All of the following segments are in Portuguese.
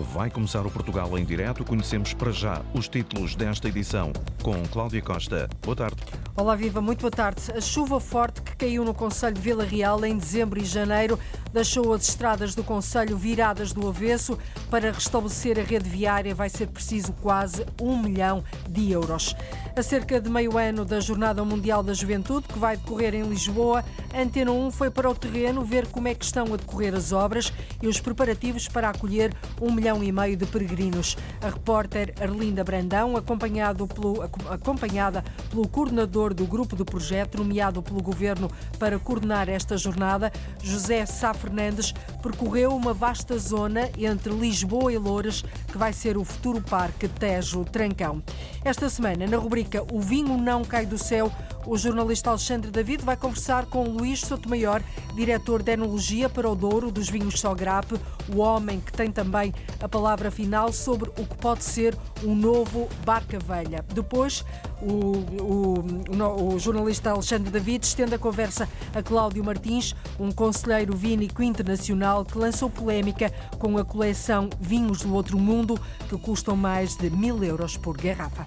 Vai começar o Portugal em direto. Conhecemos para já os títulos desta edição com Cláudia Costa. Boa tarde. Olá, Viva, muito boa tarde. A chuva forte que caiu no Conselho de Vila Real em dezembro e janeiro deixou as estradas do Conselho viradas do avesso. Para restabelecer a rede viária vai ser preciso quase um milhão de euros. A cerca de meio ano da Jornada Mundial da Juventude, que vai decorrer em Lisboa, Antena 1 foi para o terreno ver como é que estão a decorrer as obras e os preparativos para acolher um milhão e meio de peregrinos. A repórter Arlinda Brandão, acompanhado pelo, acompanhada pelo coordenador do grupo do projeto, nomeado pelo Governo para coordenar esta jornada, José Sá Fernandes, percorreu uma vasta zona entre Lisboa e Loures, que vai ser o futuro Parque Tejo Trancão. Esta semana, na rubrica O Vinho Não Cai do Céu, o jornalista Alexandre David vai conversar com Luís Sotomayor, diretor de Enologia para o Douro dos Vinhos Sogrape, o homem que tem também a palavra final sobre o que pode ser um novo Barca Velha. Depois, o, o, o, jornalista Alexandre David estende a conversa a Cláudio Martins, um conselheiro vínico internacional que lançou polémica com a coleção Vinhos do Outro Mundo, que custam mais de mil euros por garrafa.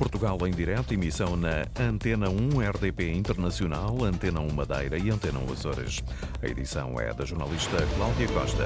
Portugal em direto, emissão na Antena 1 RDP Internacional, Antena 1 Madeira e Antena 1 Açores. A edição é da jornalista Cláudia Costa.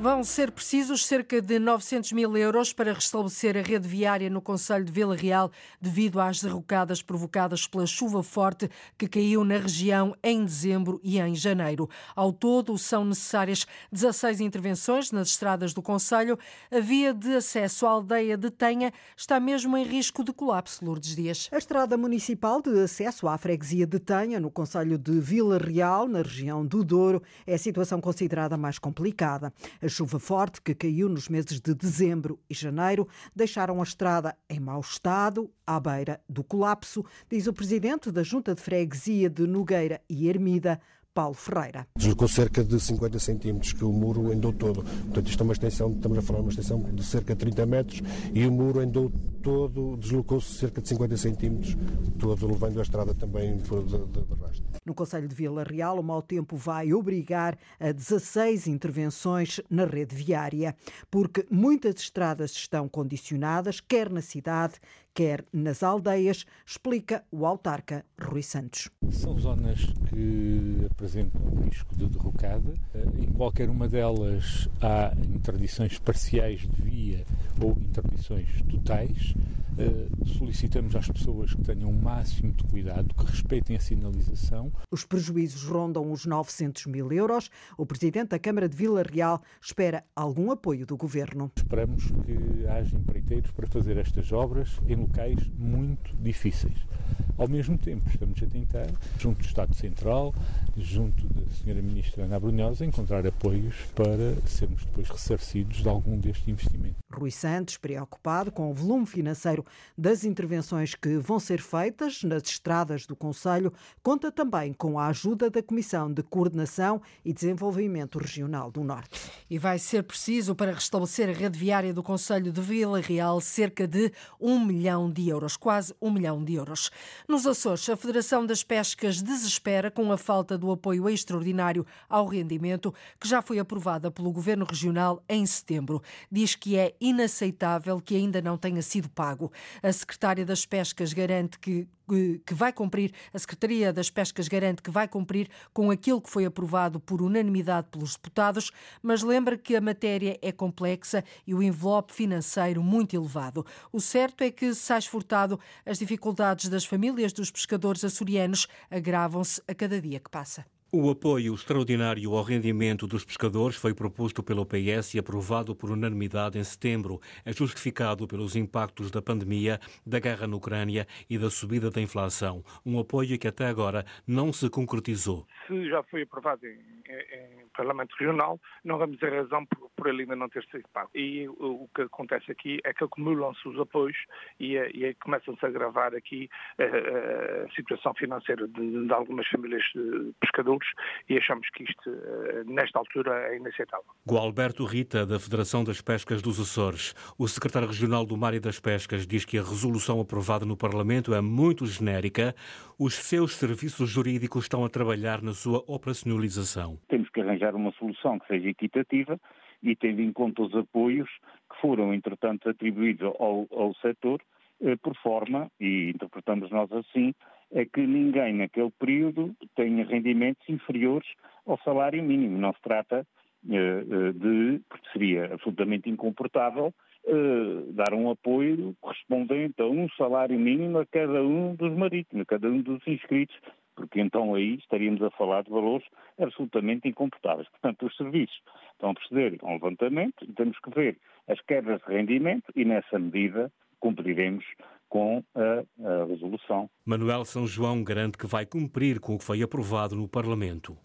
Vão ser precisos cerca de 900 mil euros para restabelecer a rede viária no Conselho de Vila Real devido às derrocadas provocadas pela chuva forte que caiu na região em dezembro e em janeiro. Ao todo, são necessárias 16 intervenções nas estradas do Conselho. A via de acesso à aldeia de Tenha está mesmo em risco de colapso, Lourdes Dias. A estrada municipal de acesso à freguesia de Tenha, no Conselho de Vila Real, na região do Douro, é a situação considerada mais complicada. A chuva forte que caiu nos meses de dezembro e janeiro deixaram a estrada em mau estado, à beira do colapso, diz o presidente da Junta de Freguesia de Nogueira e Ermida, Paulo Ferreira. Deslocou cerca de 50 centímetros, que o muro andou todo. Portanto, isto é uma extensão, estamos a falar de uma extensão de cerca de 30 metros e o muro andou todo, deslocou-se cerca de 50 centímetros, todo levando a estrada também de, de, de rastro. No Conselho de Vila Real, o mau tempo vai obrigar a 16 intervenções na rede viária, porque muitas estradas estão condicionadas, quer na cidade, quer nas aldeias, explica o autarca Rui Santos. São zonas que apresentam risco de derrocada. Em qualquer uma delas há interdições parciais de via ou interdições totais. Eh, solicitamos às pessoas que tenham o máximo de cuidado, que respeitem a sinalização. Os prejuízos rondam os 900 mil euros. O presidente da Câmara de Vila Real espera algum apoio do governo. Esperamos que haja empreiteiros para fazer estas obras em locais muito difíceis. Ao mesmo tempo, estamos a tentar, junto do Estado Central, junto da Sra. Ministra Ana Brunhosa, encontrar apoios para sermos depois ressarcidos de algum deste investimento. Rui Santos, preocupado com o volume financeiro das intervenções que vão ser feitas nas estradas do Conselho, conta também com a ajuda da Comissão de Coordenação e Desenvolvimento Regional do Norte. E vai ser preciso, para restabelecer a rede viária do Conselho de Vila Real, cerca de um milhão de euros, quase um milhão de euros. Nos Açores, a Federação das Pescas desespera com a falta do apoio extraordinário ao rendimento que já foi aprovada pelo Governo Regional em setembro. Diz que é inaceitável que ainda não tenha sido pago. A Secretária das Pescas garante que que vai cumprir, a Secretaria das Pescas garante que vai cumprir com aquilo que foi aprovado por unanimidade pelos deputados, mas lembra que a matéria é complexa e o envelope financeiro muito elevado. O certo é que, se furtado, as dificuldades das famílias dos pescadores açorianos agravam-se a cada dia que passa. O apoio extraordinário ao rendimento dos pescadores foi proposto pelo PS e aprovado por unanimidade em setembro. É justificado pelos impactos da pandemia, da guerra na Ucrânia e da subida da inflação. Um apoio que até agora não se concretizou. Se já foi aprovado em, em Parlamento Regional, não vamos ter razão por, por, ele ainda não ter sido pago. E o, o que acontece aqui é que acumulam-se os apoios e, e começam-se a agravar aqui a, a, situação financeira de, de algumas famílias de pescadores e achamos que isto, nesta altura, é inaceitável. Gualberto Rita, da Federação das Pescas dos Açores. O secretário regional do Mar e das Pescas diz que a resolução aprovada no Parlamento é muito genérica. Os seus serviços jurídicos estão a trabalhar na sua operacionalização. Temos que arranjar uma solução que seja equitativa e tendo em conta os apoios que foram, entretanto, atribuídos ao, ao setor, eh, por forma, e interpretamos nós assim, é que ninguém naquele período tenha rendimentos inferiores ao salário mínimo. Não se trata eh, eh, de, porque seria absolutamente incomportável, dar um apoio correspondente a um salário mínimo a cada um dos marítimos, a cada um dos inscritos, porque então aí estaríamos a falar de valores absolutamente incomportáveis. Portanto, os serviços estão a proceder a um levantamento e temos que ver as quebras de rendimento e, nessa medida, cumpriremos com a, a resolução. Manuel São João garante que vai cumprir com o que foi aprovado no Parlamento.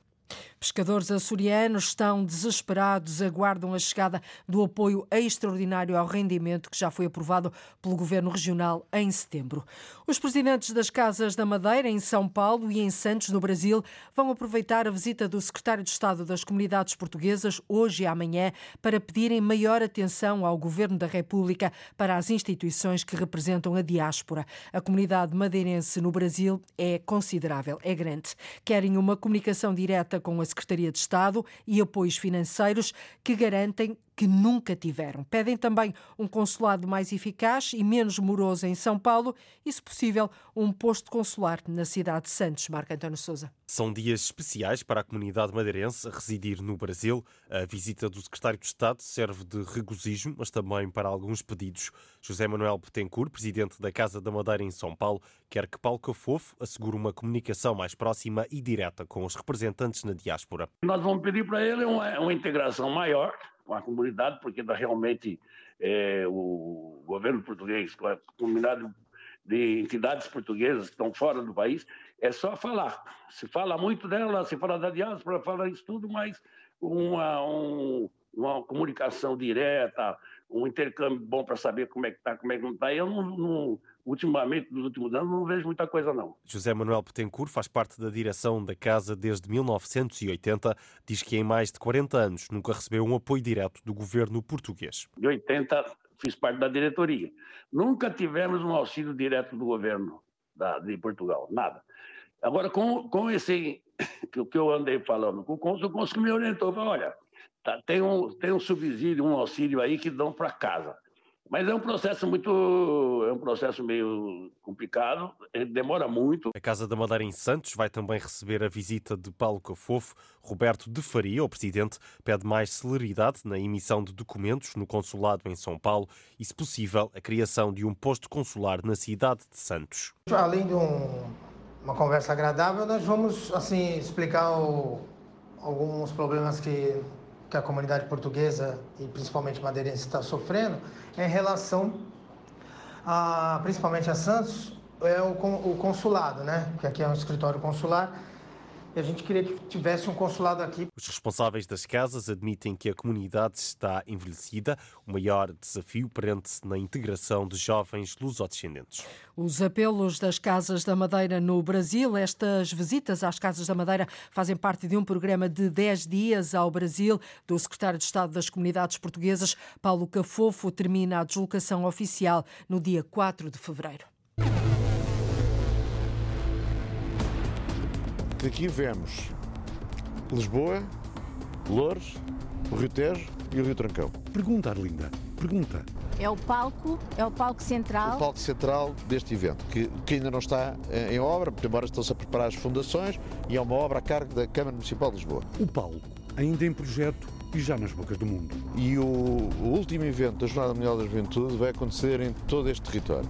Pescadores açorianos estão desesperados, aguardam a chegada do apoio extraordinário ao rendimento que já foi aprovado pelo Governo Regional em setembro. Os presidentes das Casas da Madeira, em São Paulo e em Santos, no Brasil, vão aproveitar a visita do Secretário de Estado das Comunidades Portuguesas, hoje e amanhã, para pedirem maior atenção ao Governo da República para as instituições que representam a diáspora. A comunidade madeirense no Brasil é considerável, é grande. Querem uma comunicação direta com a Secretaria de Estado e apoios financeiros que garantem que nunca tiveram. Pedem também um consulado mais eficaz e menos moroso em São Paulo e, se possível, um posto consular na cidade de Santos. Marco António Souza. São dias especiais para a comunidade madeirense a residir no Brasil. A visita do secretário de Estado serve de regozijo, mas também para alguns pedidos. José Manuel Betancourt, presidente da Casa da Madeira em São Paulo, quer que Paulo Cafofo assegure uma comunicação mais próxima e direta com os representantes na diáspora. Nós vamos pedir para ele uma, uma integração maior a comunidade, porque realmente é, o governo português, com comunidade de entidades portuguesas que estão fora do país, é só falar. Se fala muito dela, se fala da diáspora, fala isso tudo, mas uma, um, uma comunicação direta, um intercâmbio bom para saber como é que está, como é que não está. Eu não, não, ultimamente, nos últimos anos, não vejo muita coisa, não. José Manuel Petencourt faz parte da direção da Casa desde 1980. Diz que em mais de 40 anos nunca recebeu um apoio direto do governo português. De 80 fiz parte da diretoria. Nunca tivemos um auxílio direto do governo da, de Portugal, nada. Agora, com, com esse que, que eu andei falando com o cônsul, o cônsul me orientou, falou, olha, tá, tem, um, tem um subsídio, um auxílio aí que dão para casa. Mas é um processo muito. É um processo meio complicado, demora muito. A Casa da Madeira em Santos vai também receber a visita de Paulo Cafofo. Roberto de Faria, o presidente, pede mais celeridade na emissão de documentos no consulado em São Paulo e, se possível, a criação de um posto consular na cidade de Santos. Além de um, uma conversa agradável, nós vamos assim explicar o, alguns problemas que que a comunidade portuguesa e principalmente madeirense está sofrendo é em relação a, principalmente a Santos, é o, o consulado, né? Que aqui é um escritório consular a gente queria que tivesse um consulado aqui. Os responsáveis das casas admitem que a comunidade está envelhecida. O maior desafio prende-se na integração de jovens lusodescendentes. Os apelos das Casas da Madeira no Brasil, estas visitas às Casas da Madeira fazem parte de um programa de 10 dias ao Brasil do secretário de Estado das Comunidades Portuguesas, Paulo Cafofo, termina a deslocação oficial no dia 4 de fevereiro. Daqui vemos Lisboa, Loures, o Rio Tejo e o Rio Trancão. Pergunta, Arlinda, pergunta. É o palco, é o palco central. O palco central deste evento, que, que ainda não está em obra, embora estão-se a preparar as fundações, e é uma obra a cargo da Câmara Municipal de Lisboa. O palco, ainda em projeto e já nas bocas do mundo. E o, o último evento da Jornada Mundial da Juventude vai acontecer em todo este território.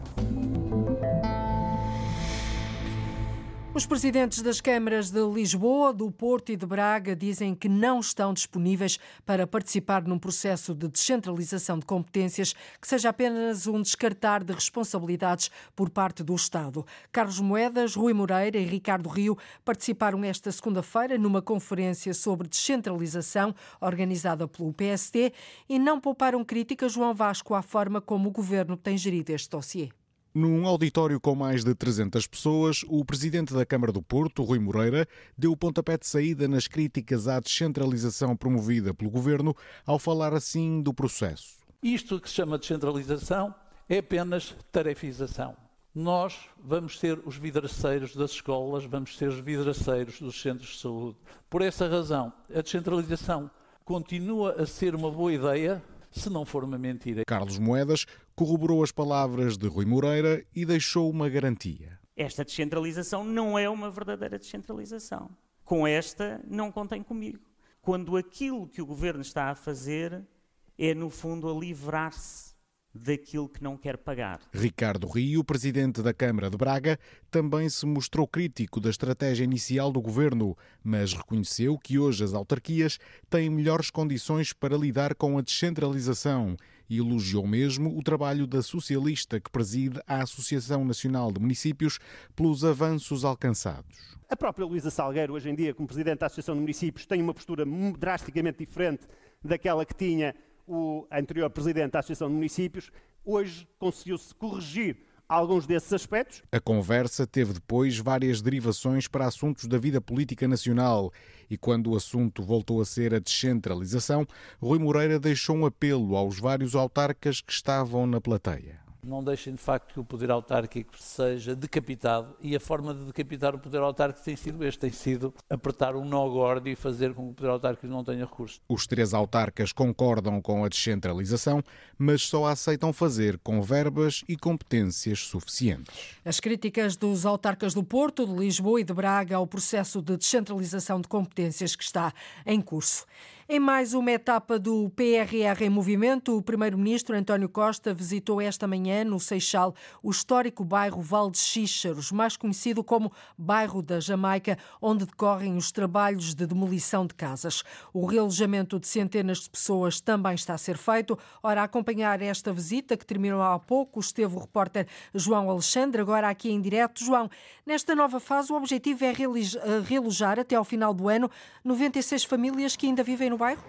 Os presidentes das câmaras de Lisboa, do Porto e de Braga dizem que não estão disponíveis para participar num processo de descentralização de competências que seja apenas um descartar de responsabilidades por parte do Estado. Carlos Moedas, Rui Moreira e Ricardo Rio participaram esta segunda-feira numa conferência sobre descentralização organizada pelo PST e não pouparam críticas, João Vasco, à forma como o governo tem gerido este dossiê. Num auditório com mais de 300 pessoas, o presidente da Câmara do Porto, Rui Moreira, deu o pontapé de saída nas críticas à descentralização promovida pelo governo, ao falar assim do processo. Isto que se chama descentralização é apenas tarefização. Nós vamos ser os vidraceiros das escolas, vamos ser os vidraceiros dos centros de saúde. Por essa razão, a descentralização continua a ser uma boa ideia, se não for uma mentira. Carlos Moedas corroborou as palavras de Rui Moreira e deixou uma garantia. Esta descentralização não é uma verdadeira descentralização. Com esta, não contem comigo. Quando aquilo que o governo está a fazer é, no fundo, a livrar-se daquilo que não quer pagar. Ricardo Rio, presidente da Câmara de Braga, também se mostrou crítico da estratégia inicial do governo, mas reconheceu que hoje as autarquias têm melhores condições para lidar com a descentralização e elogiou mesmo o trabalho da socialista que preside a Associação Nacional de Municípios pelos avanços alcançados. A própria Luísa Salgueiro, hoje em dia, como presidente da Associação de Municípios, tem uma postura drasticamente diferente daquela que tinha o anterior presidente da Associação de Municípios, hoje conseguiu-se corrigir alguns desses aspectos. A conversa teve depois várias derivações para assuntos da vida política nacional e quando o assunto voltou a ser a descentralização, Rui Moreira deixou um apelo aos vários autarcas que estavam na plateia não deixem de facto que o poder autárquico seja decapitado e a forma de decapitar o poder autárquico tem sido este, tem sido apertar um nó gordo e fazer com que o poder autárquico não tenha recursos. Os três autarcas concordam com a descentralização, mas só a aceitam fazer com verbas e competências suficientes. As críticas dos autarcas do Porto, de Lisboa e de Braga ao processo de descentralização de competências que está em curso. Em mais uma etapa do PRR em movimento, o primeiro-ministro António Costa visitou esta manhã no Seixal o histórico bairro Val de Xíxaros, mais conhecido como Bairro da Jamaica, onde decorrem os trabalhos de demolição de casas. O realojamento de centenas de pessoas também está a ser feito. Ora, a acompanhar esta visita, que terminou há pouco, esteve o repórter João Alexandre, agora aqui em direto. João, nesta nova fase, o objetivo é realojar até ao final do ano 96 famílias que ainda vivem no no bairro?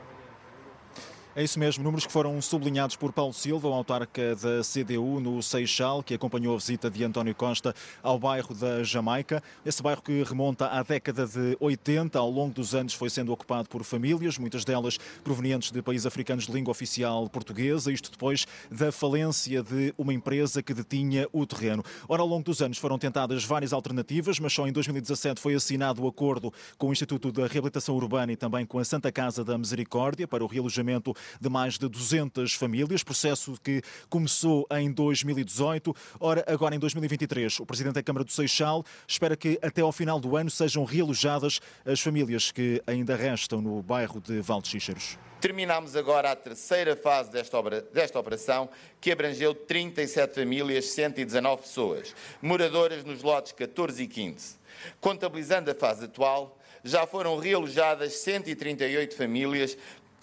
É isso mesmo, números que foram sublinhados por Paulo Silva, o autarca da CDU no Seixal, que acompanhou a visita de António Costa ao bairro da Jamaica. Esse bairro que remonta à década de 80, ao longo dos anos foi sendo ocupado por famílias, muitas delas provenientes de países africanos de língua oficial portuguesa, isto depois da falência de uma empresa que detinha o terreno. Ora, ao longo dos anos foram tentadas várias alternativas, mas só em 2017 foi assinado o acordo com o Instituto da Reabilitação Urbana e também com a Santa Casa da Misericórdia para o realojamento de mais de 200 famílias, processo que começou em 2018. Ora, agora em 2023, o Presidente da Câmara do Seixal espera que até ao final do ano sejam realojadas as famílias que ainda restam no bairro de Xíxaros. Terminamos agora a terceira fase desta, obra, desta operação, que abrangeu 37 famílias, 119 pessoas, moradoras nos lotes 14 e 15. Contabilizando a fase atual, já foram realojadas 138 famílias,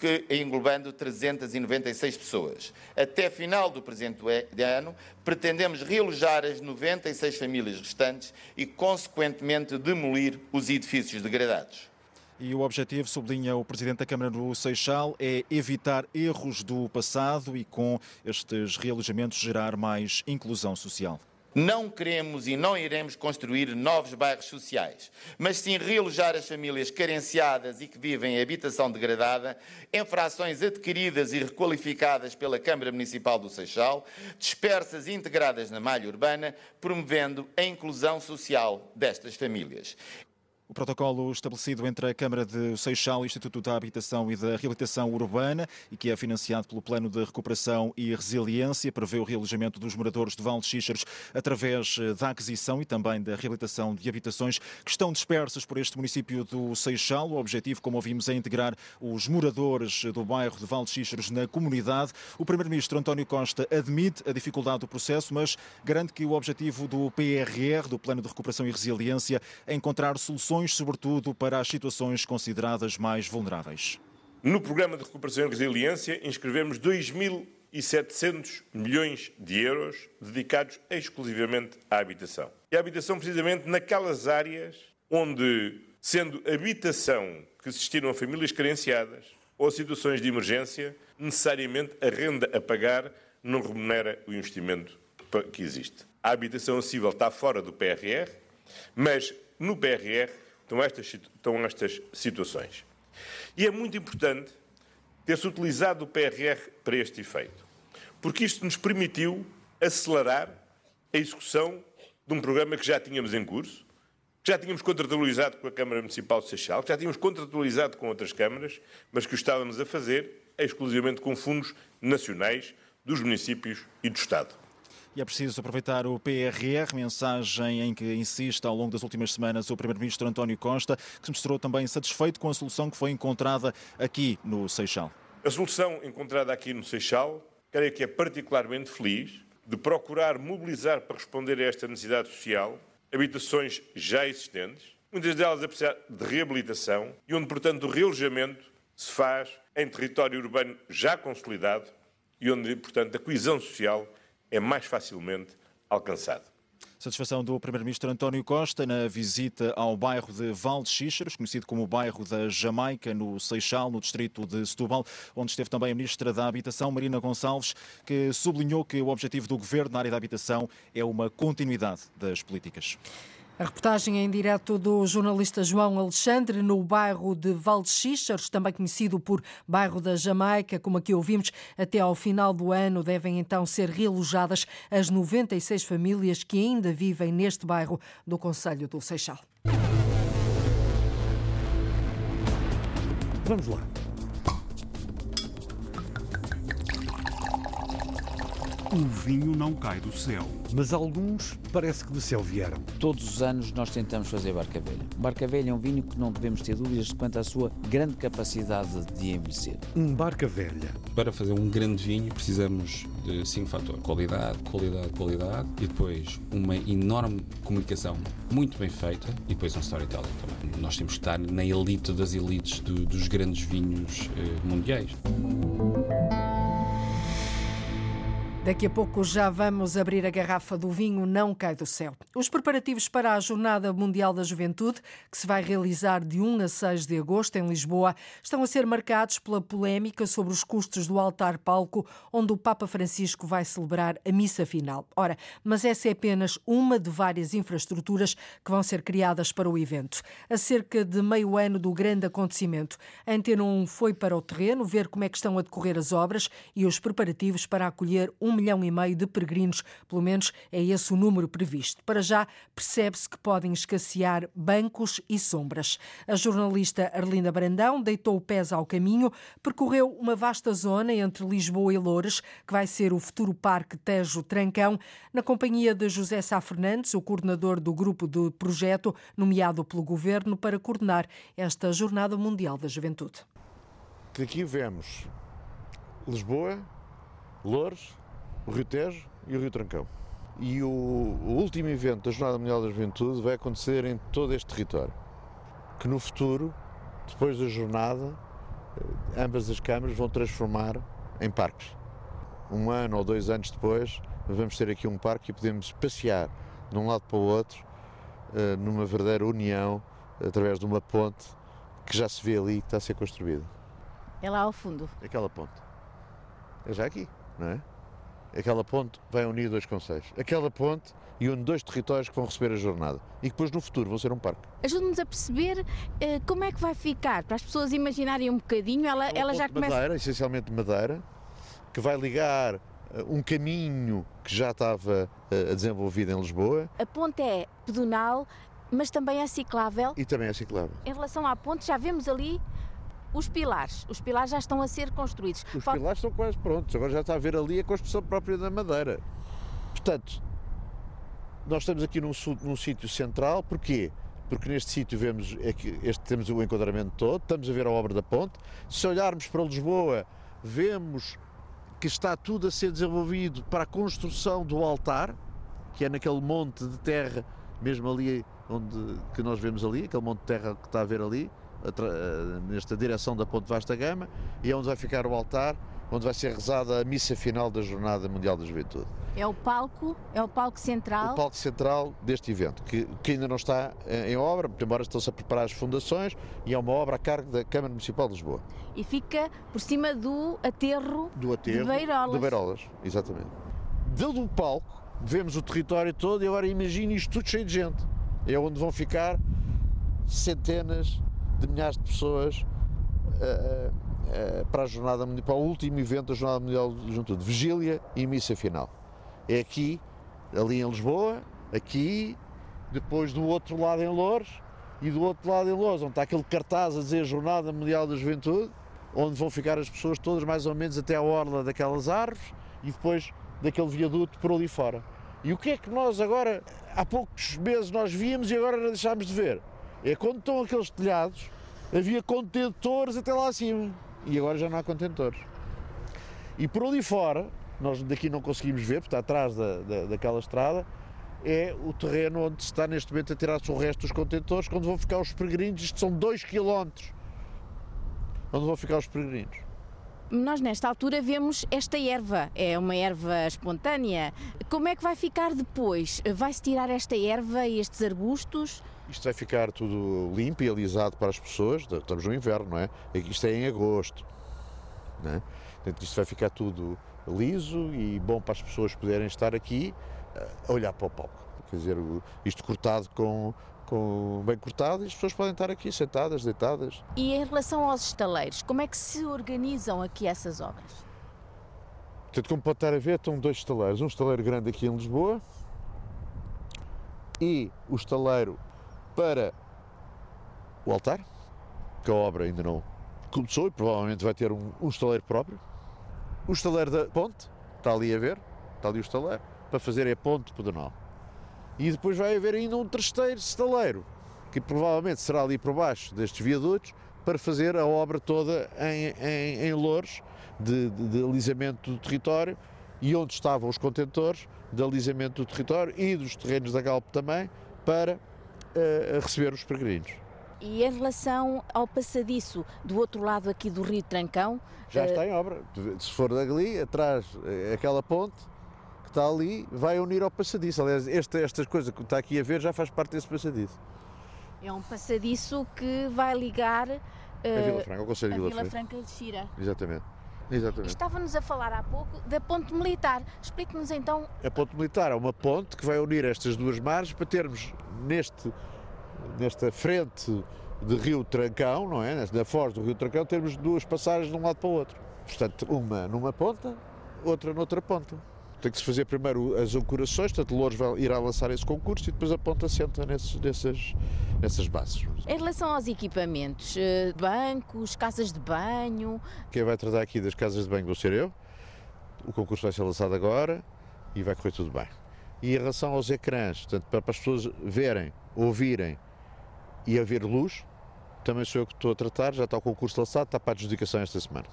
que, englobando 396 pessoas. Até final do presente ano, pretendemos realojar as 96 famílias restantes e, consequentemente, demolir os edifícios degradados. E o objetivo, sublinha o Presidente da Câmara do Seixal, é evitar erros do passado e, com estes realojamentos, gerar mais inclusão social. Não queremos e não iremos construir novos bairros sociais, mas sim realojar as famílias carenciadas e que vivem em habitação degradada, em frações adquiridas e requalificadas pela Câmara Municipal do Seixal, dispersas e integradas na malha urbana, promovendo a inclusão social destas famílias. O protocolo estabelecido entre a Câmara de Seixal Instituto da Habitação e da Reabilitação Urbana e que é financiado pelo Plano de Recuperação e Resiliência prevê o realojamento dos moradores de Val de através eh, da aquisição e também da reabilitação de habitações que estão dispersas por este município do Seixal. O objetivo, como ouvimos, é integrar os moradores do bairro de Val de na comunidade. O Primeiro-Ministro António Costa admite a dificuldade do processo, mas garante que o objetivo do PRR, do Plano de Recuperação e Resiliência, é encontrar soluções sobretudo para as situações consideradas mais vulneráveis. No Programa de Recuperação e Resiliência, inscrevemos 2.700 milhões de euros dedicados exclusivamente à habitação. E a habitação, precisamente, naquelas áreas onde, sendo habitação que se destinam a famílias carenciadas ou situações de emergência, necessariamente a renda a pagar não remunera o investimento que existe. A habitação acessível está fora do PRR, mas no PRR estão estas, estão estas situações. E é muito importante ter-se utilizado o PRR para este efeito, porque isto nos permitiu acelerar a execução de um programa que já tínhamos em curso, que já tínhamos contratualizado com a Câmara Municipal de Seixal, que já tínhamos contratualizado com outras câmaras, mas que o estávamos a fazer exclusivamente com fundos nacionais dos municípios e do Estado. E é preciso aproveitar o PRR, mensagem em que insiste ao longo das últimas semanas o Primeiro-Ministro António Costa, que se mostrou também satisfeito com a solução que foi encontrada aqui no Seixal. A solução encontrada aqui no Seixal, creio que é particularmente feliz, de procurar mobilizar para responder a esta necessidade social habitações já existentes, muitas delas a precisar de reabilitação e onde, portanto, o realojamento se faz em território urbano já consolidado e onde, portanto, a coesão social é mais facilmente alcançada. Satisfação do Primeiro-Ministro António Costa na visita ao bairro de Valdexíxeros, conhecido como o bairro da Jamaica, no Seixal, no distrito de Setúbal, onde esteve também a Ministra da Habitação, Marina Gonçalves, que sublinhou que o objetivo do Governo na área da habitação é uma continuidade das políticas. A reportagem em direto do jornalista João Alexandre no bairro de Valdexíxaros, também conhecido por bairro da Jamaica, como aqui ouvimos, até ao final do ano devem então ser realojadas as 96 famílias que ainda vivem neste bairro do Conselho do Seixal. Vamos lá. O vinho não cai do céu, mas alguns parece que do céu vieram. Todos os anos nós tentamos fazer Barca Velha. Barca Velha é um vinho que não devemos ter dúvidas quanto à sua grande capacidade de envelhecer. Um Barca Velha. Para fazer um grande vinho precisamos de cinco fatores: qualidade, qualidade, qualidade e depois uma enorme comunicação muito bem feita e depois um storytelling também. Nós temos que estar na elite das elites do, dos grandes vinhos eh, mundiais. Daqui a pouco já vamos abrir a garrafa do vinho Não Cai do Céu. Os preparativos para a Jornada Mundial da Juventude, que se vai realizar de 1 a 6 de agosto em Lisboa, estão a ser marcados pela polémica sobre os custos do altar-palco, onde o Papa Francisco vai celebrar a missa final. Ora, mas essa é apenas uma de várias infraestruturas que vão ser criadas para o evento. A cerca de meio ano do grande acontecimento, a Antena 1 foi para o terreno ver como é que estão a decorrer as obras e os preparativos para acolher um milhão e meio de peregrinos, pelo menos é esse o número previsto. Para já, percebe-se que podem escassear bancos e sombras. A jornalista Arlinda Brandão deitou o pés ao caminho, percorreu uma vasta zona entre Lisboa e Loures, que vai ser o futuro Parque Tejo Trancão, na companhia de José Sá Fernandes, o coordenador do grupo de projeto nomeado pelo governo para coordenar esta Jornada Mundial da Juventude. Aqui vemos Lisboa, Loures, o Rio Tejo e o Rio Trancão. E o, o, último evento da Jornada Mundial da Juventude vai acontecer em todo este território. Que no futuro, depois da jornada, eh, ambas as câmaras vão transformar em parques. Um ano ou dois anos depois, vamos ter aqui um parque e podemos passear de um lado para o outro, eh, numa verdadeira união, através de uma ponte que já se vê ali que está a ser construída. É lá ao fundo. Aquela ponte. É já aqui, não é? Aquela ponte vai unir dois conselhos. Aquela ponte e une dois territórios que vão receber a jornada e que depois no futuro vão ser um parque. Ajude-nos a perceber uh, como é que vai ficar, para as pessoas imaginarem um bocadinho. Ela, é ela já começa. Madeira, essencialmente de madeira, que vai ligar uh, um caminho que já estava uh, desenvolvido em Lisboa. A ponte é pedonal, mas também é ciclável. E também é ciclável. Em relação à ponte, já vemos ali os pilares. Os pilares já estão a ser construídos. Os Fal... pilares estão quase prontos, agora já está a ver ali a construção própria da madeira. Portanto, nós estamos aqui num, num sítio central, porquê? Porque neste sítio vemos, este, temos o enquadramento todo, estamos a ver a obra da ponte. Se olharmos para Lisboa, vemos que está tudo a ser desenvolvido para a construção do altar, que é naquele monte de terra, mesmo ali onde que nós vemos ali, aquele monte de terra que está a ver ali, nesta direção da Ponte Vasta Gama, e é onde vai ficar o altar, onde vai ser rezada a missa final da Jornada Mundial da Juventude. É o palco, é o palco central. O palco central deste evento, que, que ainda não está em obra, embora estão-se a preparar as fundações, e é uma obra a cargo da Câmara Municipal de Lisboa. E fica por cima do aterro, do aterro de Beirolas. De Beirolas, exatamente. Do palco, vemos o território todo e agora imagine isto tudo cheio de gente. É onde vão ficar centenas de milhares de pessoas uh, uh, para a jornada para o último evento da Jornada Mundial de Juventude, vigília e missa final. É aqui, ali em Lisboa, aqui, depois do outro lado em Louros e do outro lado em Louros, onde está aquele cartaz a dizer Jornada Mundial da Juventude, onde vão ficar as pessoas todas mais ou menos até a orla daquelas árvores e depois daquele viaduto por ali fora. E o que é que nós agora, há poucos meses nós víamos e agora deixámos de ver? É quando estão aqueles telhados, havia contentores até lá acima. E agora já não há contentores. E por ali fora, nós daqui não conseguimos ver, porque está atrás da, da, daquela estrada, é o terreno onde se está neste momento a tirar-se o resto dos contentores, quando vão ficar os peregrinos, isto são 2 km, onde vão ficar os peregrinos. Nós, nesta altura, vemos esta erva, é uma erva espontânea. Como é que vai ficar depois? Vai-se tirar esta erva e estes arbustos? Isto vai ficar tudo limpo e alisado para as pessoas. Estamos no inverno, não é? Isto é em agosto. Não é? Portanto, isto vai ficar tudo liso e bom para as pessoas poderem estar aqui a olhar para o palco. Quer dizer, isto cortado com, com bem cortado e as pessoas podem estar aqui sentadas, deitadas. E em relação aos estaleiros, como é que se organizam aqui essas obras? Portanto, como pode estar a ver, estão dois estaleiros. Um estaleiro grande aqui em Lisboa e o estaleiro para o altar, que a obra ainda não começou e provavelmente vai ter um, um estaleiro próprio. O estaleiro da ponte, está ali a ver, está ali o estaleiro, para fazer a ponte pedonal. E depois vai haver ainda um terceiro estaleiro, que provavelmente será ali por baixo destes viadutos, para fazer a obra toda em, em, em de, de, de alisamento do território, e onde estavam os contentores, de alisamento do território e dos terrenos da Galp também, para uh, receber os peregrinos. E em relação ao passadiço do outro lado aqui do Rio Trancão? Já uh... está em obra. Se for dali, atrás, aquela ponte que está ali, vai unir ao passadiço. Aliás, esta, estas coisas que está aqui a ver já faz parte desse passadiço. É um passadiço que vai ligar uh, a Vila Franca, ao Conselho de Vila, Vila Franca de Xira. Exatamente. Exatamente. Estava-nos a falar há pouco da ponte militar. Explique-nos então. A ponte militar é uma ponte que vai unir estas duas margens para termos neste, nesta frente de Rio Trancão, não é? Na foz do Rio Trancão, termos duas passagens de um lado para o outro. Portanto, uma numa ponta, outra noutra ponta. Tem que se fazer primeiro as ancorações, portanto, Louros irá lançar esse concurso e depois a ponta senta nesses, nessas, nessas bases. Em relação aos equipamentos, eh, bancos, casas de banho. Quem vai tratar aqui das casas de banho vou ser eu. O concurso vai ser lançado agora e vai correr tudo bem. E em relação aos ecrãs, portanto, para as pessoas verem, ouvirem e haver luz, também sou eu que estou a tratar, já está o concurso lançado, está para a adjudicação esta semana.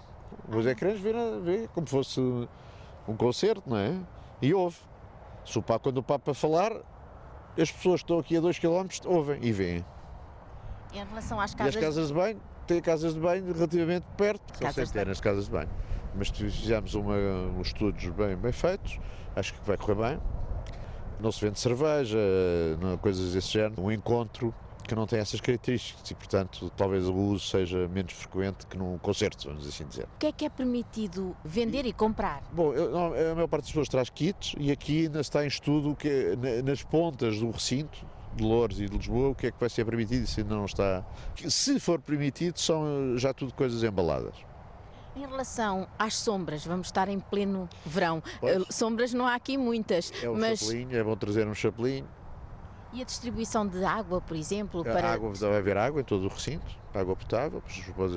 Os ecrãs vê como fosse um concerto, não é? E ouve. Se o Papa, quando o Papa falar, as pessoas que estão aqui a 2 km ouvem e veem. Em relação às casas... E as casas de banho, tem casas de banho relativamente perto, são centenas de casas de banho. Mas fizemos uma, uns estudos bem, bem feitos, acho que vai correr bem. Não se vende cerveja, não, coisas desse género. Um encontro que não tem essas características e, portanto, talvez o uso seja menos frequente que num concerto, vamos assim dizer. O que é que é permitido vender e comprar? Bom, eu, não, a maior parte das pessoas traz kits e aqui ainda está em estudo que nas pontas do recinto de Louros e de Lisboa, o que é que vai ser permitido e se ainda não está. Se for permitido, são já tudo coisas embaladas. Em relação às sombras, vamos estar em pleno verão. Pois. Sombras não há aqui muitas. É um mas... chapelinho, é bom trazer um chapelinho. E a distribuição de água, por exemplo? Para... A água, vai haver água em todo o recinto, água potável,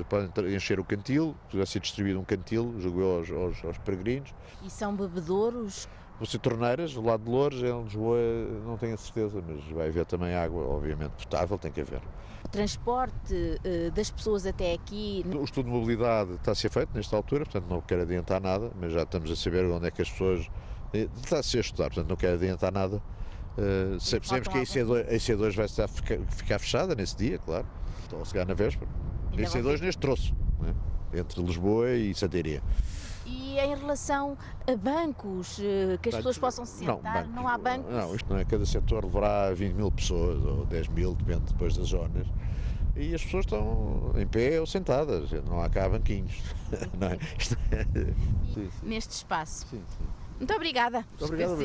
podem encher o cantil, vai ser distribuído um cantil, julgo eu, aos, aos, aos peregrinos. E são bebedouros? Vão ser torneiras, do lado de Louros, em Lisboa não tenho a certeza, mas vai haver também água, obviamente, potável, tem que haver. O transporte uh, das pessoas até aqui... O estudo de mobilidade está a ser feito nesta altura, portanto não quero adiantar nada, mas já estamos a saber onde é que as pessoas... Eh, está a ser estudado, portanto não quero adiantar nada, Uh, sabemos que a IC2, a IC2 vai estar, ficar, fechada nesse dia, claro. Estão a chegar na véspera. A IC2 neste troço, né? entre Lisboa e Santaria. E em relação a bancos, eh, que as pessoas possam se sentar, não, bancos, não há bancos? Não, isto não é. Cada setor levará 20 mil pessoas ou 10 mil, depende depois das zonas. E as pessoas estão em pé ou sentadas, não há cá banquinhos. Não é? Neste espaço. Sim, sim. Muito obrigada. Muito obrigado,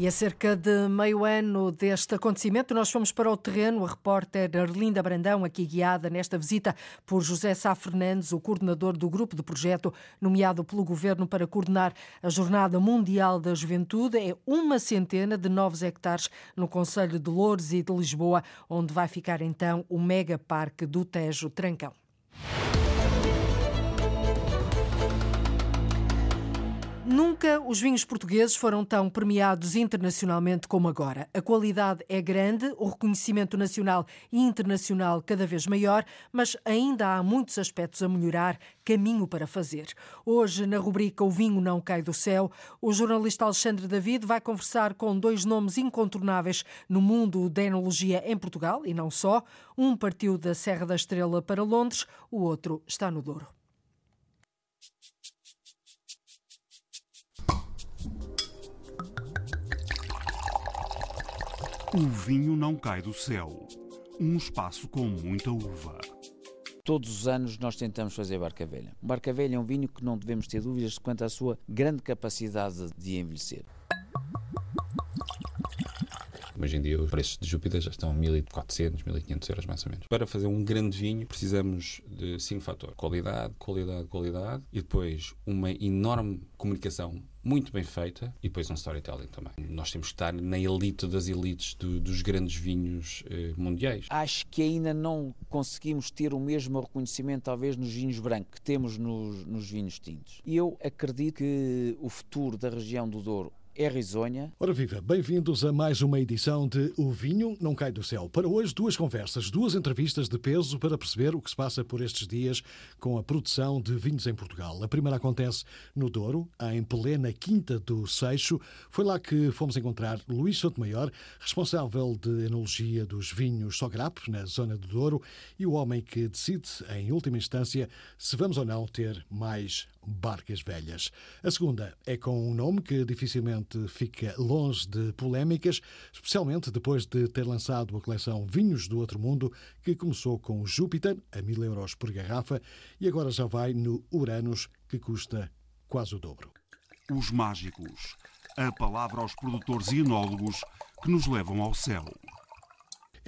E a cerca de meio ano deste acontecimento, nós fomos para o terreno. A repórter Arlinda Brandão, aqui guiada nesta visita por José Sá Fernandes, o coordenador do grupo de projeto nomeado pelo governo para coordenar a Jornada Mundial da Juventude. É uma centena de novos hectares no Conselho de Louros e de Lisboa, onde vai ficar então o mega parque do Tejo Trancão. Nunca os vinhos portugueses foram tão premiados internacionalmente como agora. A qualidade é grande, o reconhecimento nacional e internacional cada vez maior, mas ainda há muitos aspectos a melhorar, caminho para fazer. Hoje, na rubrica O Vinho Não Cai do Céu, o jornalista Alexandre David vai conversar com dois nomes incontornáveis no mundo da enologia em Portugal e não só. Um partiu da Serra da Estrela para Londres, o outro está no Douro. O vinho não cai do céu. Um espaço com muita uva. Todos os anos nós tentamos fazer Barca Velha. Barca Velha é um vinho que não devemos ter dúvidas quanto à sua grande capacidade de envelhecer. Hoje em dia os preços de Júpiter já estão a 1.400, 1.500 euros mais ou menos. Para fazer um grande vinho precisamos de cinco fatores. Qualidade, qualidade, qualidade e depois uma enorme comunicação muito bem feita e depois um storytelling também. Nós temos que estar na elite das elites do, dos grandes vinhos eh, mundiais. Acho que ainda não conseguimos ter o mesmo reconhecimento, talvez, nos vinhos brancos que temos nos, nos vinhos tintos. E eu acredito que o futuro da região do Douro é risonha. Ora viva, bem-vindos a mais uma edição de O Vinho Não Cai do Céu. Para hoje, duas conversas, duas entrevistas de peso para perceber o que se passa por estes dias com a produção de vinhos em Portugal. A primeira acontece no Douro, em plena Quinta do Seixo. Foi lá que fomos encontrar Luís Sotomayor, responsável de enologia dos vinhos Sograp, na zona do Douro, e o homem que decide, em última instância, se vamos ou não ter mais barcas velhas. A segunda é com um nome que dificilmente fica longe de polémicas, especialmente depois de ter lançado a coleção Vinhos do Outro Mundo, que começou com Júpiter, a mil euros por garrafa, e agora já vai no Uranus, que custa quase o dobro. Os mágicos. A palavra aos produtores e enólogos que nos levam ao céu.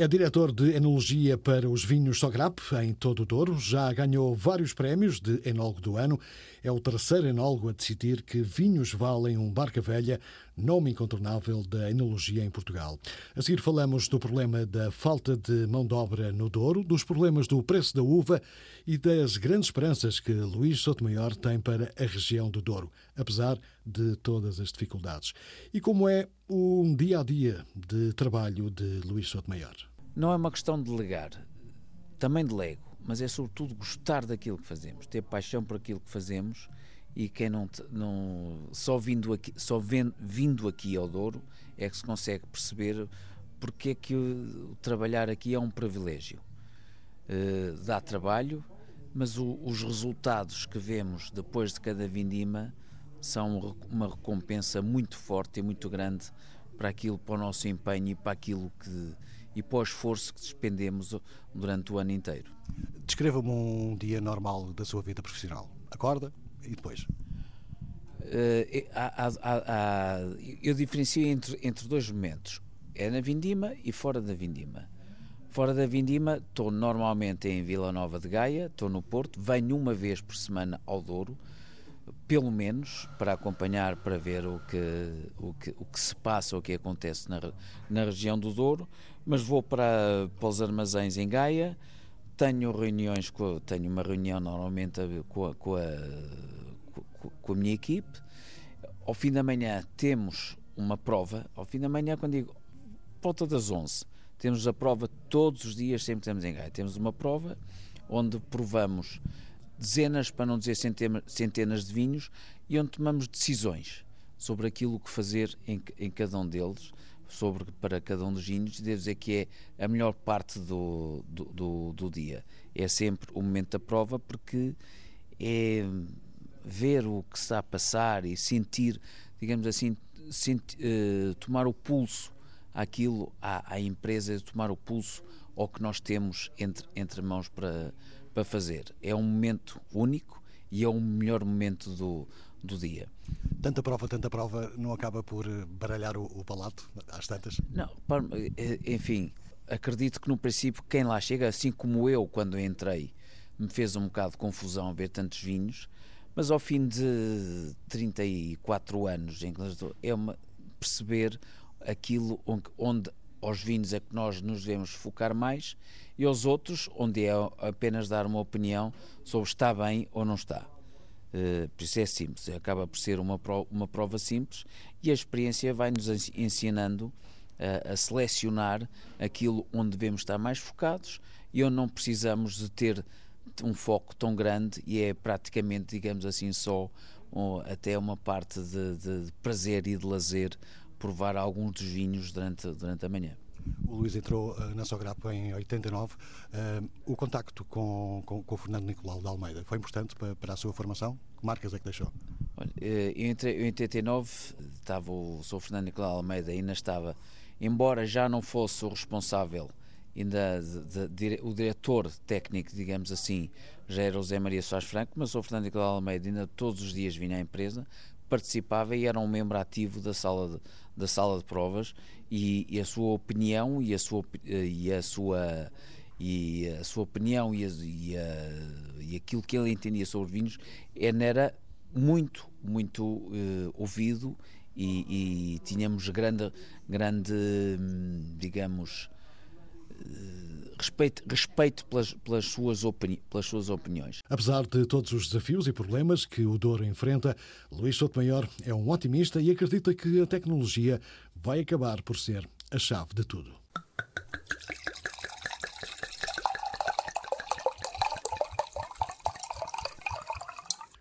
É diretor de enologia para os vinhos Sograp, em todo o Douro. Já ganhou vários prémios de enólogo do ano. É o terceiro enólogo a decidir que vinhos valem um barca velha, nome incontornável da enologia em Portugal. A seguir falamos do problema da falta de mão de obra no Douro, dos problemas do preço da uva e das grandes esperanças que Luís Sotomayor tem para a região do Douro, apesar de todas as dificuldades. E como é um dia a dia de trabalho de Luís Sotomayor. Não é uma questão de legar, também de lego, mas é sobretudo gostar daquilo que fazemos, ter paixão por aquilo que fazemos e quem não, não só vindo aqui, só vendo, vindo aqui ao Douro é que se consegue perceber porque é que o, trabalhar aqui é um privilégio. Uh, dá trabalho, mas o, os resultados que vemos depois de cada vindima são uma recompensa muito forte e muito grande para aquilo, para o nosso empenho e para aquilo que e para o esforço que despendemos durante o ano inteiro. Descreva-me um dia normal da sua vida profissional. Acorda e depois. Uh, há, há, há, eu diferencio entre, entre dois momentos. É na Vindima e fora da Vindima. Fora da Vindima, estou normalmente em Vila Nova de Gaia, estou no Porto, venho uma vez por semana ao Douro, pelo menos para acompanhar, para ver o que, o que, o que se passa, o que acontece na, na região do Douro, mas vou para, para os armazéns em Gaia, tenho reuniões, com, tenho uma reunião normalmente com a, com a, com a minha equipe, ao fim da manhã temos uma prova, ao fim da manhã quando digo, volta das 11, temos a prova todos os dias, sempre estamos em Gaia, temos uma prova onde provamos dezenas, para não dizer centenas de vinhos, e onde tomamos decisões sobre aquilo que fazer em, em cada um deles, sobre para cada um dos e devo dizer que é a melhor parte do, do, do, do dia. É sempre o momento da prova, porque é ver o que está a passar e sentir, digamos assim, uh, tomar o pulso àquilo, à, à empresa, tomar o pulso ao que nós temos entre, entre mãos para, para fazer. É um momento único, e é o melhor momento do, do dia. Tanta prova, tanta prova, não acaba por eh, baralhar o, o palato às tantas? Não, eh, enfim, acredito que no princípio quem lá chega, assim como eu quando entrei, me fez um bocado de confusão ver tantos vinhos, mas ao fim de 34 anos em que é uma, perceber aquilo onde, onde aos vinhos é que nós nos devemos focar mais e aos outros onde é apenas dar uma opinião sobre está bem ou não está. Uh, por isso é simples, acaba por ser uma uma prova simples e a experiência vai-nos ensinando uh, a selecionar aquilo onde devemos estar mais focados e onde não precisamos de ter um foco tão grande e é praticamente, digamos assim, só até uma parte de, de, prazer e de lazer provar alguns dos vinhos durante, durante a manhã. O Luís entrou uh, na Sograpa em 89. Uh, o contacto com, com, com, o Fernando Nicolau de Almeida foi importante para, para, a sua formação? Que marcas é que deixou? Olha, eh, eu entrei em 89, estava o Sr. Fernando Nicolau Almeida, ainda estava, embora já não fosse o responsável, ainda de, de, de, o diretor técnico, digamos assim, já era o José Maria Soares Franco, mas o. Fernando Nicolau Almeida ainda todos os dias vinha à empresa, participava e era um membro ativo da sala da sala de provas e, e, a sua opinião e a sua e a sua e a sua opinião e, a, e, a, e aquilo que ele entendia sobre vinhos era muito muito uh, ouvido e, e, tínhamos grande grande hum, digamos respeito, respeito pelas, pelas, suas opini pelas suas opiniões. Apesar de todos os desafios e problemas que o Douro enfrenta, Luís Sotomayor é um otimista e acredita que a tecnologia vai acabar por ser a chave de tudo.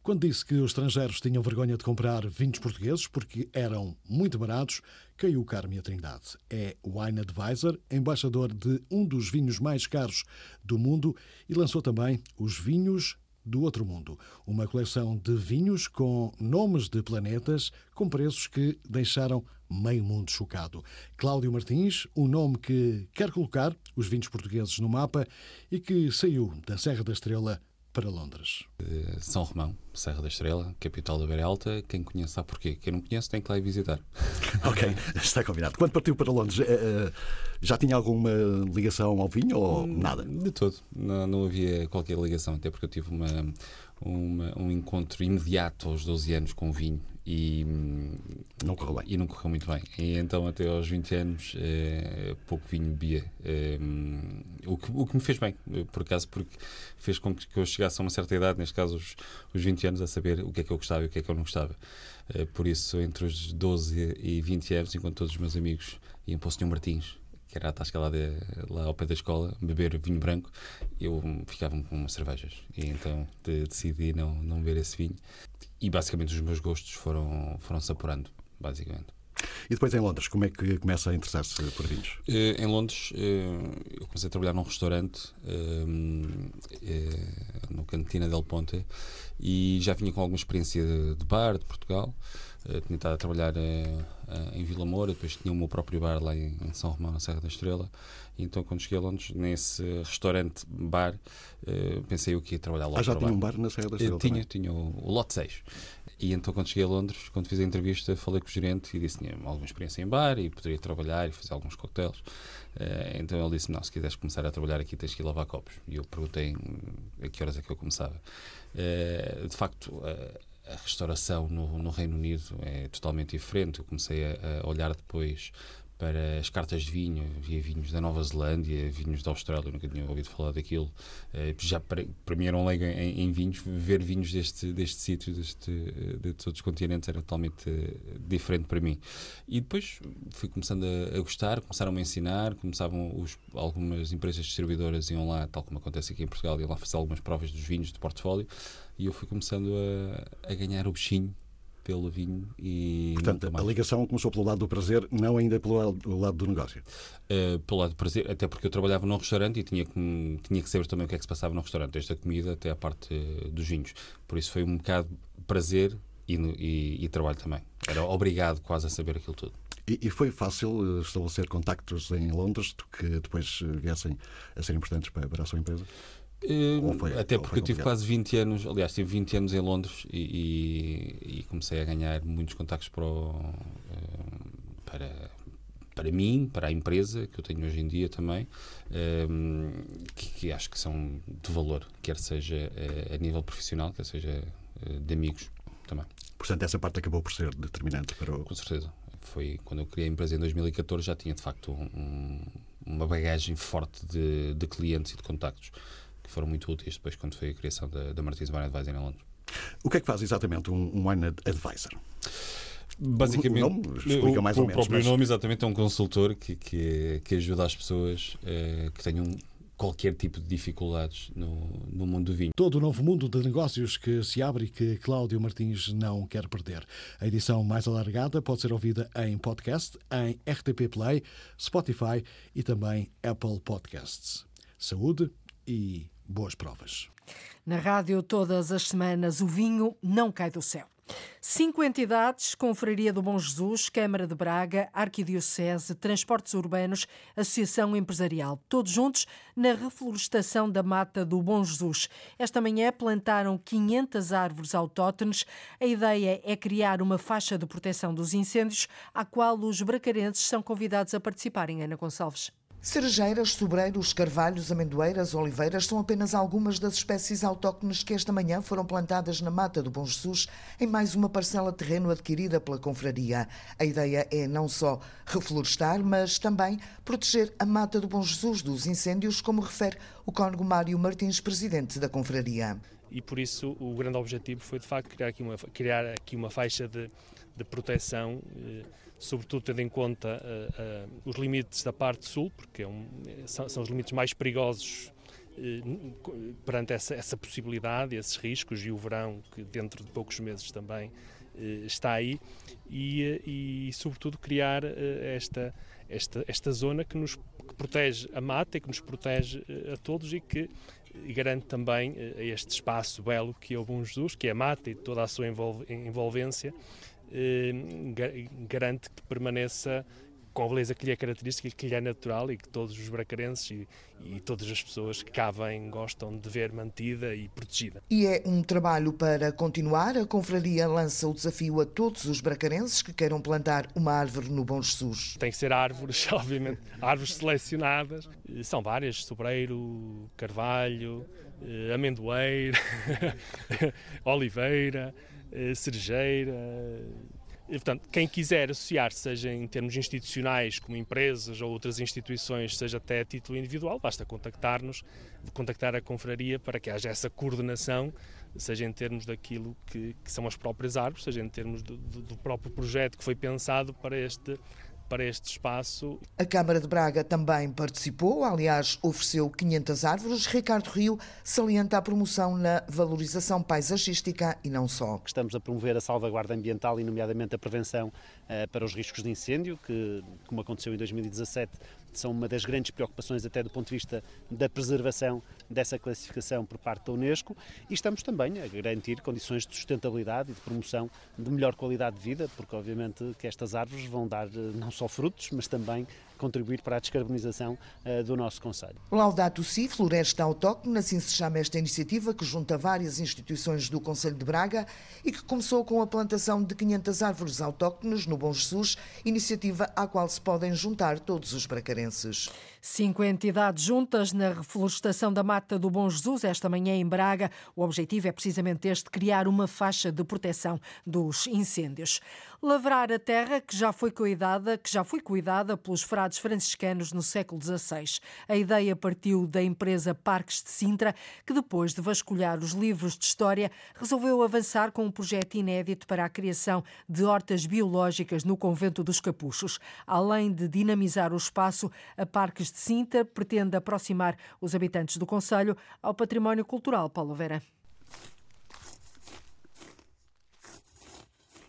Quando disse que os estrangeiros tinham vergonha de comprar vinhos portugueses porque eram muito baratos, caiu Carme a Trindade. É Wine Advisor, embaixador de um dos vinhos mais caros do mundo e lançou também os vinhos do outro mundo. Uma coleção de vinhos com nomes de planetas com preços que deixaram meio mundo chocado. Cláudio Martins, um nome que quer colocar os vinhos portugueses no mapa e que saiu da Serra da Estrela para Londres? Eh, São Romão, Serra da Estrela, capital da Beira Alta. Quem conhece sabe porquê. Quem não conhece tem que lá ir visitar. ok, está combinado. Quando partiu para Londres, eh, eh, já tinha alguma ligação ao vinho ou hum, nada? De todo. Não, não havia qualquer ligação, até porque eu tive uma, uma, um encontro imediato aos 12 anos com o vinho e não correu bem. E não correu muito bem. E então, até aos 20 anos, eh, pouco vinho bebia. Eh, o, que, o que me fez bem, por acaso, porque fez com que eu chegasse a uma certa idade, neste caso os, os 20 anos, a saber o que é que eu gostava e o que é que eu não gostava. Eh, por isso, entre os 12 e 20 anos, enquanto todos os meus amigos iam para o Sr. Martins, que era a tasca lá, de, lá ao pé da escola, beber vinho branco, eu ficava com umas cervejas. E então de, decidi não, não beber esse vinho. E basicamente os meus gostos foram, foram se apurando, basicamente. E depois em Londres, como é que começa a interessar-se por vinhos? Uh, em Londres, uh, eu comecei a trabalhar num restaurante uh, no Cantina del Ponte e já vinha com alguma experiência de, de bar de Portugal. Tinha estado a trabalhar em Vila Moura, depois tinha o meu próprio bar lá em, em São Romão, na Serra da Estrela. E então, quando cheguei a Londres, nesse restaurante-bar, pensei eu que ia trabalhar lá. Ah, já tinha um bar na Serra da Estrela? tinha, tinha o, o Lote 6. E então, quando cheguei a Londres, quando fiz a entrevista, falei com o gerente e disse que tinha alguma experiência em bar e poderia trabalhar e fazer alguns coquetéis. Uh, então ele disse: Não, se quiseres começar a trabalhar aqui, tens que ir lavar copos. E eu perguntei a que horas é que eu começava. Uh, de facto, uh, a restauração no, no, Reino Unido é totalmente diferente. Eu comecei a, a olhar depois para as cartas de vinho, havia vinhos da Nova Zelândia, vinhos da Austrália, nunca tinha ouvido falar daquilo. Eh, já para, para mim era um leigo em, em, vinhos, ver vinhos deste, deste sítio, deste, de todos os continentes, era totalmente eh, diferente para mim. E depois fui começando a, a gostar, começaram -me a ensinar, começavam os, algumas empresas distribuidoras iam lá, tal como acontece aqui em Portugal, iam lá fazer algumas provas dos vinhos de portfólio e eu fui começando a, a ganhar o bichinho pelo vinho e. Portanto, a ligação começou pelo lado do prazer, não ainda pelo lado, do negócio. Uh, pelo lado do prazer, até porque eu trabalhava num restaurante e tinha que, tinha que saber também o que é que se passava no restaurante, desde a comida até a parte uh, dos vinhos. Por isso foi um bocado prazer e, e, e trabalho também. Era obrigado quase a saber aquilo tudo. E, foi fácil eh, estabelecer contactos em Londres que depois viessem a ser importantes para a sua empresa? Uh, até porque eu tive quase 20 anos, aliás, tive 20 anos em Londres e, e, e comecei a ganhar muitos contactos para, o, uh, para, para mim, para a empresa que eu tenho hoje em dia também, uh, que, que, acho que são de valor, quer seja a nível profissional, quer seja de amigos também. Portanto, essa parte acabou por ser determinante para o. Com certeza. Foi quando eu criei a empresa em 2014, já tinha de facto um, uma bagagem forte de, de clientes e de contactos que foram muito úteis depois quando foi a criação da, da Martins Wine Advisor em Londres. O que é que faz exatamente um, um Wine Advisor? Basicamente, o, nome explica mais o, ou menos. O próprio mas... nome, exatamente, é um consultor que, que, que ajuda as pessoas eh, que tenham qualquer tipo de dificuldades no, no mundo do vinho. Todo o novo mundo de negócios que se abre e que Cláudio Martins não quer perder. A edição mais alargada pode ser ouvida em podcast, em RTP Play, Spotify e também Apple Podcasts. Saúde e boas provas. Na rádio, todas as semanas, o vinho não cai do céu. Cinco entidades, Confraria do Bom Jesus, Câmara de Braga, Arquidiocese, Transportes Urbanos, Associação Empresarial, todos juntos na reflorestação da mata do Bom Jesus. Esta manhã plantaram 500 árvores autóctones. A ideia é criar uma faixa de proteção dos incêndios, à qual os bracarenses são convidados a participarem. Ana Gonçalves. Cerejeiras, sobreiros, carvalhos, amendoeiras, oliveiras são apenas algumas das espécies autóctones que esta manhã foram plantadas na Mata do Bom Jesus em mais uma parcela de terreno adquirida pela Confraria. A ideia é não só reflorestar, mas também proteger a Mata do Bom Jesus dos incêndios, como refere o cônego Mário Martins, presidente da Confraria. E por isso o grande objetivo foi de facto criar aqui uma, criar aqui uma faixa de, de proteção. Eh, sobretudo tendo em conta uh, uh, os limites da parte sul, porque é um, são, são, os limites mais perigosos uh, perante essa, essa, possibilidade, esses riscos, e o verão, que dentro de poucos meses também está aí, e, e sobretudo criar esta, esta, esta zona que nos que protege a mata e que nos protege a todos e que e garante também este espaço belo que é o Bom Jesus, que é a mata e toda a sua envolvência, eh, garante que permaneça com a beleza que lhe é característica, que lhe é natural e que todos os bracarenses e, e, todas as pessoas que cá vêm gostam de ver mantida e protegida. E é um trabalho para continuar. A Confraria lança o desafio a todos os bracarenses que queiram plantar uma árvore no Bom Jesus. Tem que ser árvores, obviamente, árvores selecionadas. São várias, sobreiro, carvalho, eh, amendoeira, oliveira, eh, cerejeira. E, portanto, quem quiser associar, seja em termos institucionais, como empresas ou outras instituições, seja até a título individual, basta contactar-nos, contactar a confraria para que haja essa coordenação, seja em termos daquilo que, que são as próprias árvores, seja em termos do, do próprio projeto que foi pensado para este para este espaço. A Câmara de Braga também participou, aliás, ofereceu 500 árvores. Ricardo Rio salienta a promoção na valorização paisagística e não só. Estamos a promover a salvaguarda ambiental e, nomeadamente, a prevenção uh, para os riscos de incêndio, que, como aconteceu em 2017, são uma das grandes preocupações até do ponto de vista da preservação dessa classificação por parte da Unesco. E estamos também a garantir condições de sustentabilidade e de promoção de melhor qualidade de vida, porque obviamente que estas árvores vão dar eh, não só frutos, mas também contribuir para a descarbonização uh, do nosso Conselho. Laudato Si, Floresta Autóctone, assim se chama esta iniciativa que junta várias instituições do Conselho de Braga e que começou com a plantação de 500 árvores autóctones no Bom Jesus, iniciativa à qual se podem juntar todos os bracarenses. Cinco entidades juntas na reflorestação da Mata do Bom Jesus, esta manhã em Braga. O objetivo é precisamente este, criar uma faixa de proteção dos incêndios. Lavrar a terra que já foi cuidada, que já foi cuidada pelos frades franciscanos no século XVI. A ideia partiu da empresa Parques de Sintra, que depois de vasculhar os livros de história, resolveu avançar com um projeto inédito para a criação de hortas biológicas no convento dos Capuchos. Além de dinamizar o espaço, a Parques de Sintra pretende aproximar os habitantes do Conselho ao património cultural. Paulo Vera.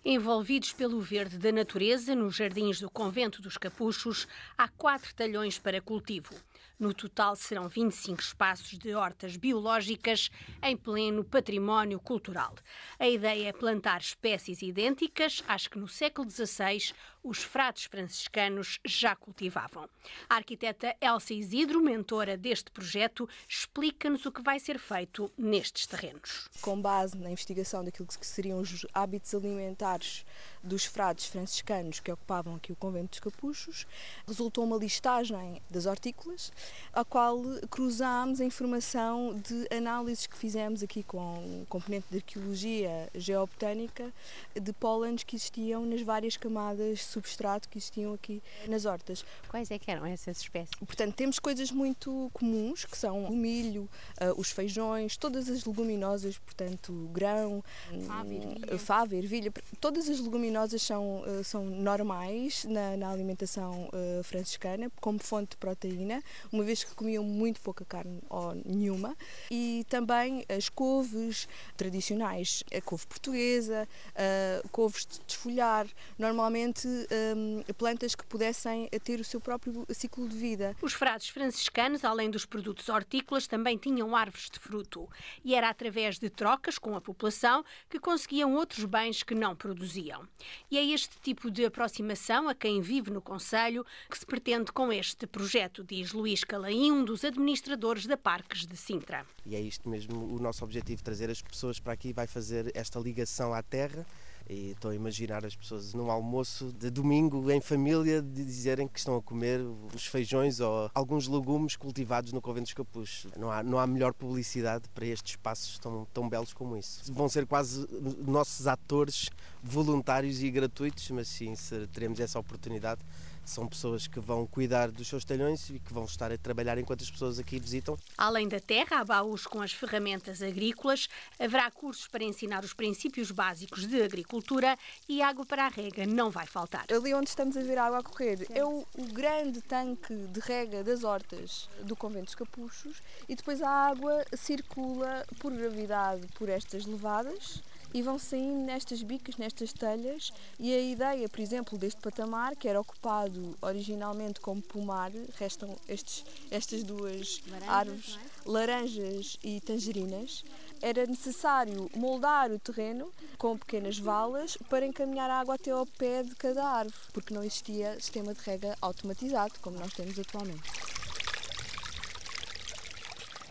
Envolvidos pelo verde da natureza, nos jardins do Convento dos Capuchos, há quatro talhões para cultivo. No total serão 25 espaços de hortas biológicas em pleno património cultural. A ideia é plantar espécies idênticas às que no século XVI os frades franciscanos já cultivavam. A arquiteta Elsa Isidro, mentora deste projeto, explica-nos o que vai ser feito nestes terrenos. Com base na investigação daquilo que seriam os hábitos alimentares dos frades franciscanos que ocupavam aqui o convento dos Capuchos, resultou uma listagem das hortícolas, a qual cruzámos a informação de análises que fizemos aqui com o componente de arqueologia geobotânica de pólenes que existiam nas várias camadas de substrato que existiam aqui nas hortas. Quais é que eram essas espécies? Portanto, temos coisas muito comuns, que são o milho, uh, os feijões, todas as leguminosas, portanto, grão, fava, ervilha, fava, ervilha todas as leguminosas são, uh, são normais na, na alimentação uh, franciscana, como fonte de proteína, uma vez que comiam muito pouca carne ou nenhuma, e também as couves tradicionais, a couve portuguesa, couves de desfolhar, normalmente um, plantas que pudessem ter o seu próprio ciclo de vida. Os frades franciscanos, além dos produtos hortícolas, também tinham árvores de fruto. E era através de trocas com a população que conseguiam outros bens que não produziam. E é este tipo de aproximação a quem vive no Conselho que se pretende com este projeto, diz Luís Calaim, um dos administradores da Parques de Sintra. E é isto mesmo o nosso objetivo, trazer as pessoas para aqui, vai fazer esta ligação à terra e estou a imaginar as pessoas num almoço de domingo em família de dizerem que estão a comer os feijões ou alguns legumes cultivados no Convento dos Capuchos. Não há, não há melhor publicidade para estes espaços tão, tão belos como isso. Vão ser quase nossos atores voluntários e gratuitos, mas sim, teremos essa oportunidade são pessoas que vão cuidar dos seus talhões e que vão estar a trabalhar enquanto as pessoas aqui visitam. Além da terra, há baús com as ferramentas agrícolas, haverá cursos para ensinar os princípios básicos de agricultura e água para a rega não vai faltar. Ali onde estamos a ver a água a correr é o, o grande tanque de rega das hortas do Convento dos Capuchos e depois a água circula por gravidade por estas levadas e vão saindo nestas bicas, nestas telhas. E a ideia, por exemplo, deste patamar, que era ocupado originalmente como pomar, restam estes, estas duas laranjas, árvores, é? laranjas e tangerinas. Era necessário moldar o terreno com pequenas valas para encaminhar a água até ao pé de cada árvore, porque não existia sistema de rega automatizado como nós temos atualmente.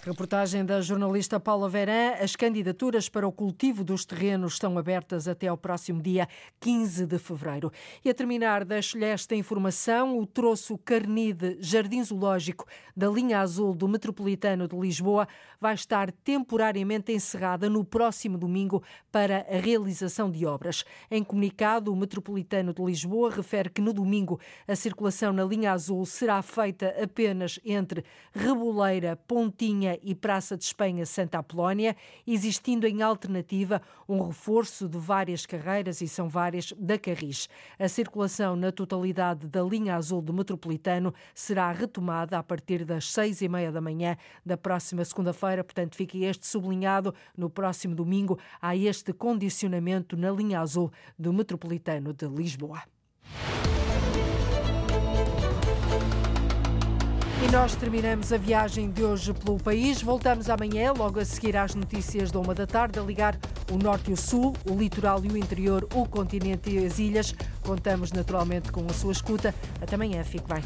Reportagem da jornalista Paula Verã. As candidaturas para o cultivo dos terrenos estão abertas até ao próximo dia 15 de fevereiro. E a terminar, deixo-lhe esta informação: o troço Carnide Jardim Zoológico da linha azul do Metropolitano de Lisboa vai estar temporariamente encerrada no próximo domingo para a realização de obras. Em comunicado, o Metropolitano de Lisboa refere que no domingo a circulação na linha azul será feita apenas entre Reboleira, Pontinha e Praça de Espanha Santa Apolónia, existindo em alternativa um reforço de várias carreiras, e são várias, da Carris. A circulação na totalidade da linha azul do metropolitano será retomada a partir das seis e meia da manhã da próxima segunda-feira, portanto fica este sublinhado no próximo domingo há este condicionamento na linha azul do metropolitano de Lisboa. Nós terminamos a viagem de hoje pelo país. Voltamos amanhã, logo a seguir às notícias da uma da tarde, a ligar o norte e o sul, o litoral e o interior, o continente e as ilhas. Contamos naturalmente com a sua escuta. Até amanhã, fique bem.